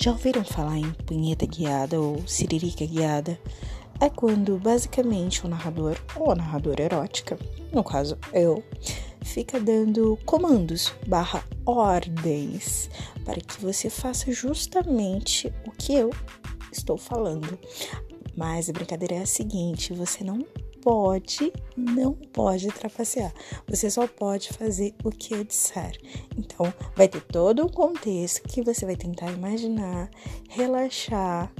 Já ouviram falar em punheta guiada ou siririca guiada? É quando basicamente o narrador ou a narradora erótica, no caso eu, fica dando comandos barra ordens para que você faça justamente o que eu estou falando. Mas a brincadeira é a seguinte: você não pode, não pode trapacear. Você só pode fazer o que eu disser. Então, vai ter todo um contexto que você vai tentar imaginar, relaxar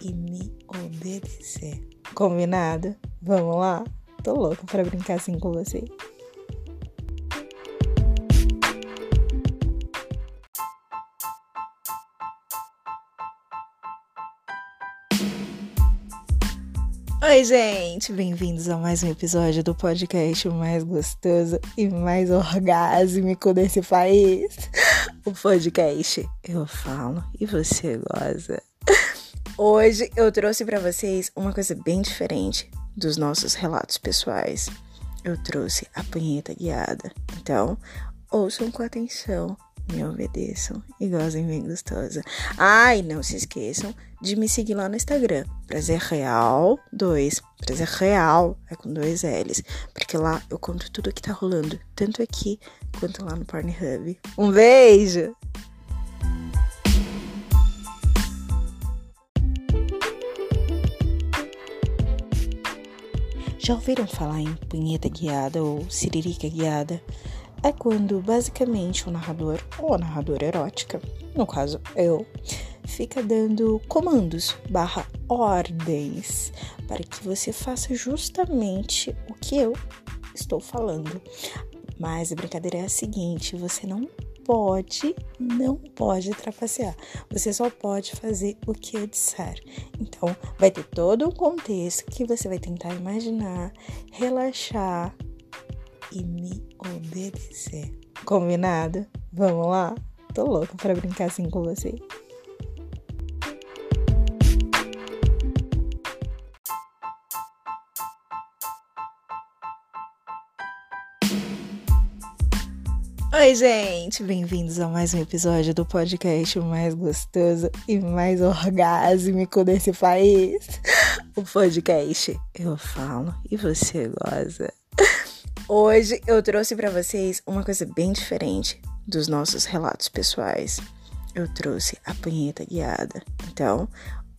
e me obedecer. Combinado? Vamos lá? Tô louca para brincar assim com você. Oi, gente! Bem-vindos a mais um episódio do podcast mais gostoso e mais orgásmico desse país. O podcast Eu Falo e Você Goza. Hoje eu trouxe para vocês uma coisa bem diferente dos nossos relatos pessoais. Eu trouxe a punheta guiada. Então, ouçam com atenção me obedeçam e gozem bem gostosa. Ai, não se esqueçam de me seguir lá no Instagram, Prazer Real 2. Prazer Real é com dois L's, porque lá eu conto tudo o que tá rolando, tanto aqui quanto lá no Pornhub. Um beijo! Já ouviram falar em punheta guiada ou siririca guiada? É quando basicamente o narrador ou a narradora erótica, no caso eu, fica dando comandos barra ordens para que você faça justamente o que eu estou falando. Mas a brincadeira é a seguinte: você não pode, não pode trapacear. Você só pode fazer o que eu disser. Então, vai ter todo um contexto que você vai tentar imaginar, relaxar, e me obedecer. Combinado? Vamos lá? Tô louca para brincar assim com você. Oi, gente! Bem-vindos a mais um episódio do podcast mais gostoso e mais orgásmico desse país. O podcast Eu Falo e Você Goza. Hoje eu trouxe para vocês uma coisa bem diferente dos nossos relatos pessoais. Eu trouxe a punheta guiada. Então,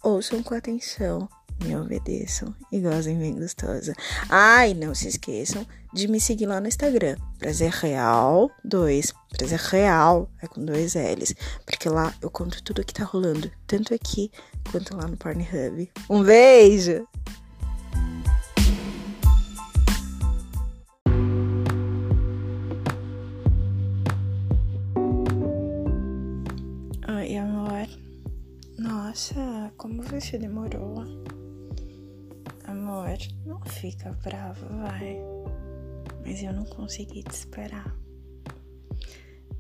ouçam com atenção, me obedeçam e gozem bem gostosa. Ai, não se esqueçam de me seguir lá no Instagram, Prazer Real 2. Prazer Real é com dois L's, porque lá eu conto tudo o que tá rolando, tanto aqui quanto lá no Pornhub. Um beijo! Nossa, como você demorou. Amor, não fica bravo, vai. Mas eu não consegui te esperar.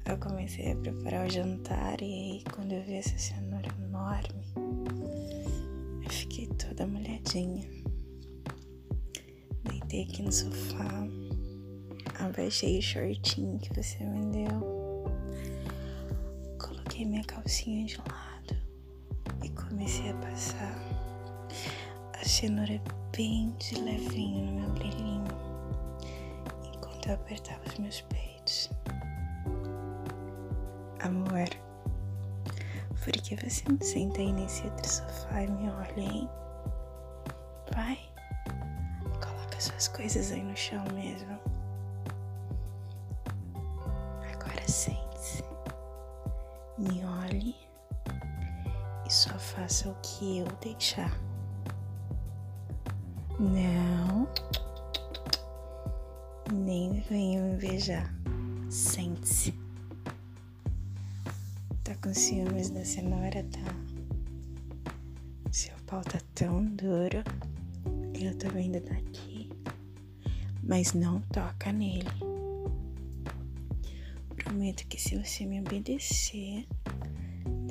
Eu comecei a preparar o jantar e aí quando eu vi essa cenoura enorme, eu fiquei toda molhadinha. Deitei aqui no sofá, abaixei o shortinho que você me deu, coloquei minha calcinha de lado comecei a passar a cenoura bem de levinho no meu brilhinho, enquanto eu apertava os meus peitos. Amor, por que você não senta aí nesse outro sofá e me olha, hein? Vai, coloca suas coisas aí no chão mesmo. Agora sente-se, me olhe só faça o que eu deixar. Não. Nem venha me beijar. Sente-se. Tá com ciúmes da cenoura, tá? Seu pau tá tão duro. Eu tô vendo daqui. Mas não toca nele. Prometo que se você me obedecer,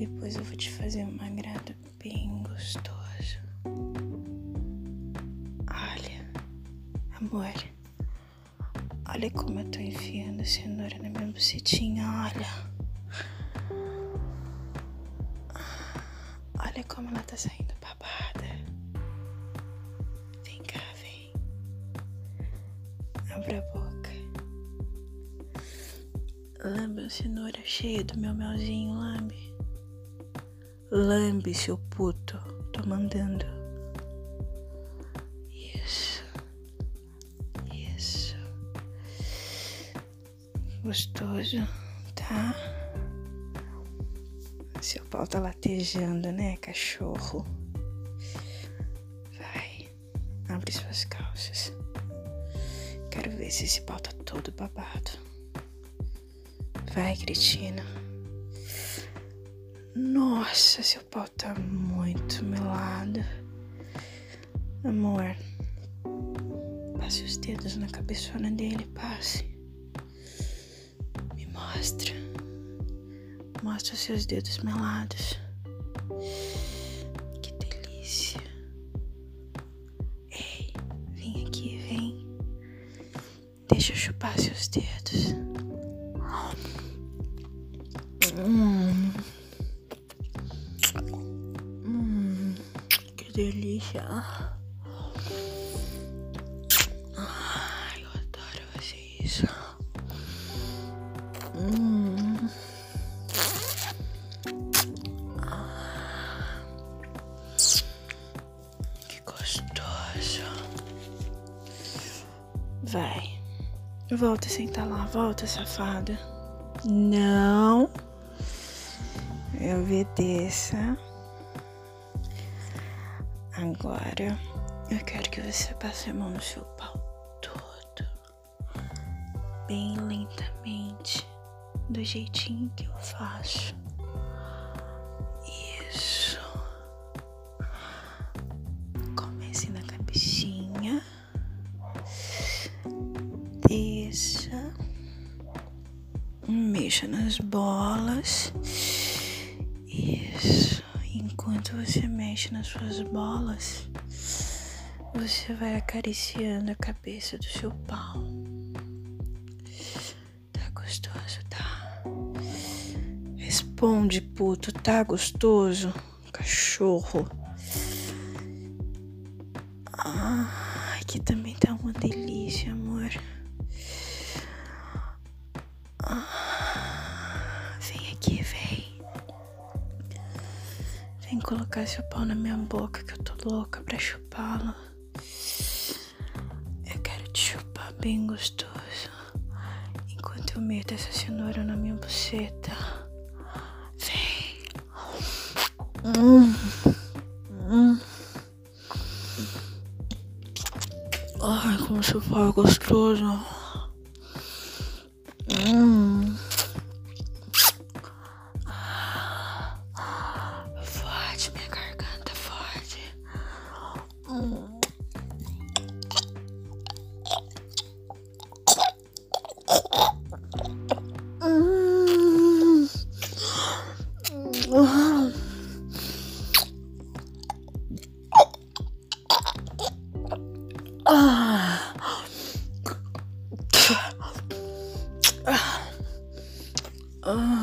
depois eu vou te fazer um agrado bem gostoso. Olha, amor. Olha como eu tô enfiando cenoura na minha bucetinha, olha. Olha como ela tá saindo babada. Vem cá, vem. Abre a boca. Lambe a cenoura cheia do meu melzinho, lambe. Lambe, seu puto. Tô mandando. Isso. Isso. Gostoso, tá? Seu pau tá latejando, né, cachorro? Vai, abre suas calças. Quero ver se esse pau tá todo babado. Vai, Cristina. Nossa, seu pau tá muito melado. Amor, passe os dedos na cabeçona dele, passe. Me mostra. Mostra os seus dedos melados. Que delícia. Ei, vem aqui, vem. Deixa eu chupar seus dedos. Hum. Delícia. Ai, eu adoro fazer isso. Hum. Que gostoso. Vai. Volta a sentar lá. Volta, safada. Não. Eu obedeça. Agora eu quero que você passe a mão no seu pau todo. Bem lentamente. Do jeitinho que eu faço. Isso. Comece na cabecinha. Desça. Mexa nas bolas. Isso. Enquanto você mexe nas suas bolas, você vai acariciando a cabeça do seu pau. Tá gostoso, tá? Responde, puto, tá gostoso? Cachorro. Ah, aqui também tá uma delícia, amor. Colocar seu pau na minha boca que eu tô louca pra chupá-lo. Eu quero te chupar bem gostoso. Enquanto eu meto essa cenoura na minha buceta. Vem. Hum. Hum. Ai, como é gostoso.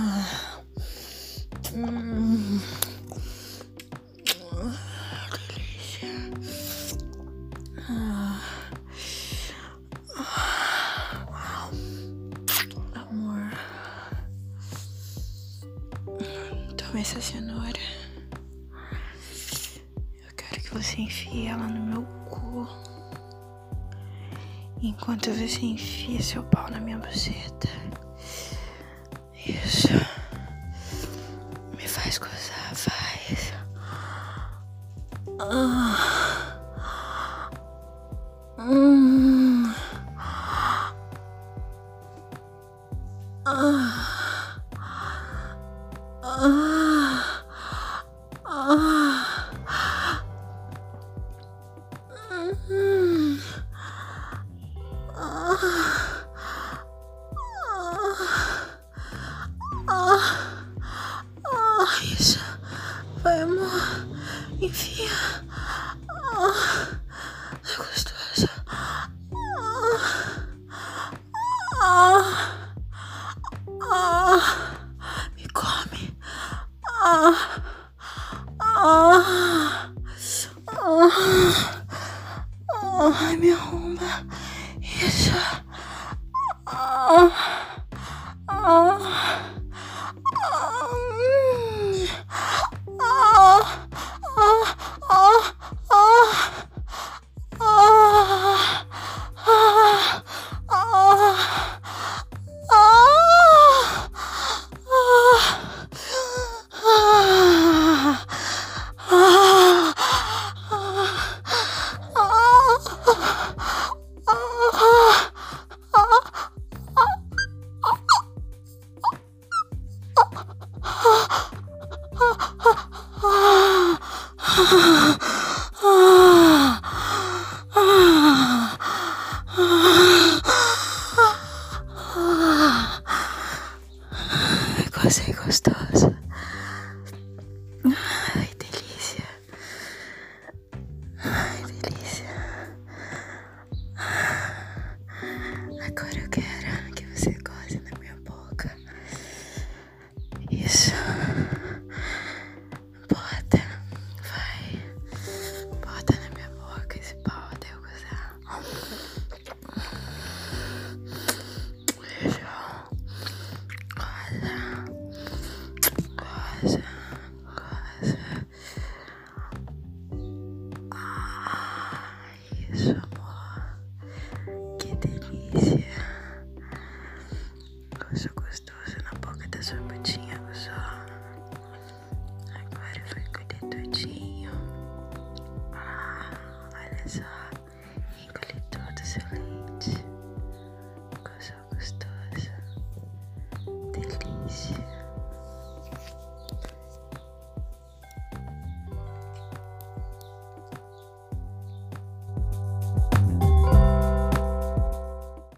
Ah. Delícia. Amor. Toma essa cenoura. Eu quero que você enfie ela no meu cu. Enquanto você enfia seu pau na minha buceta. Ah. Tudinho. Ah, olha só.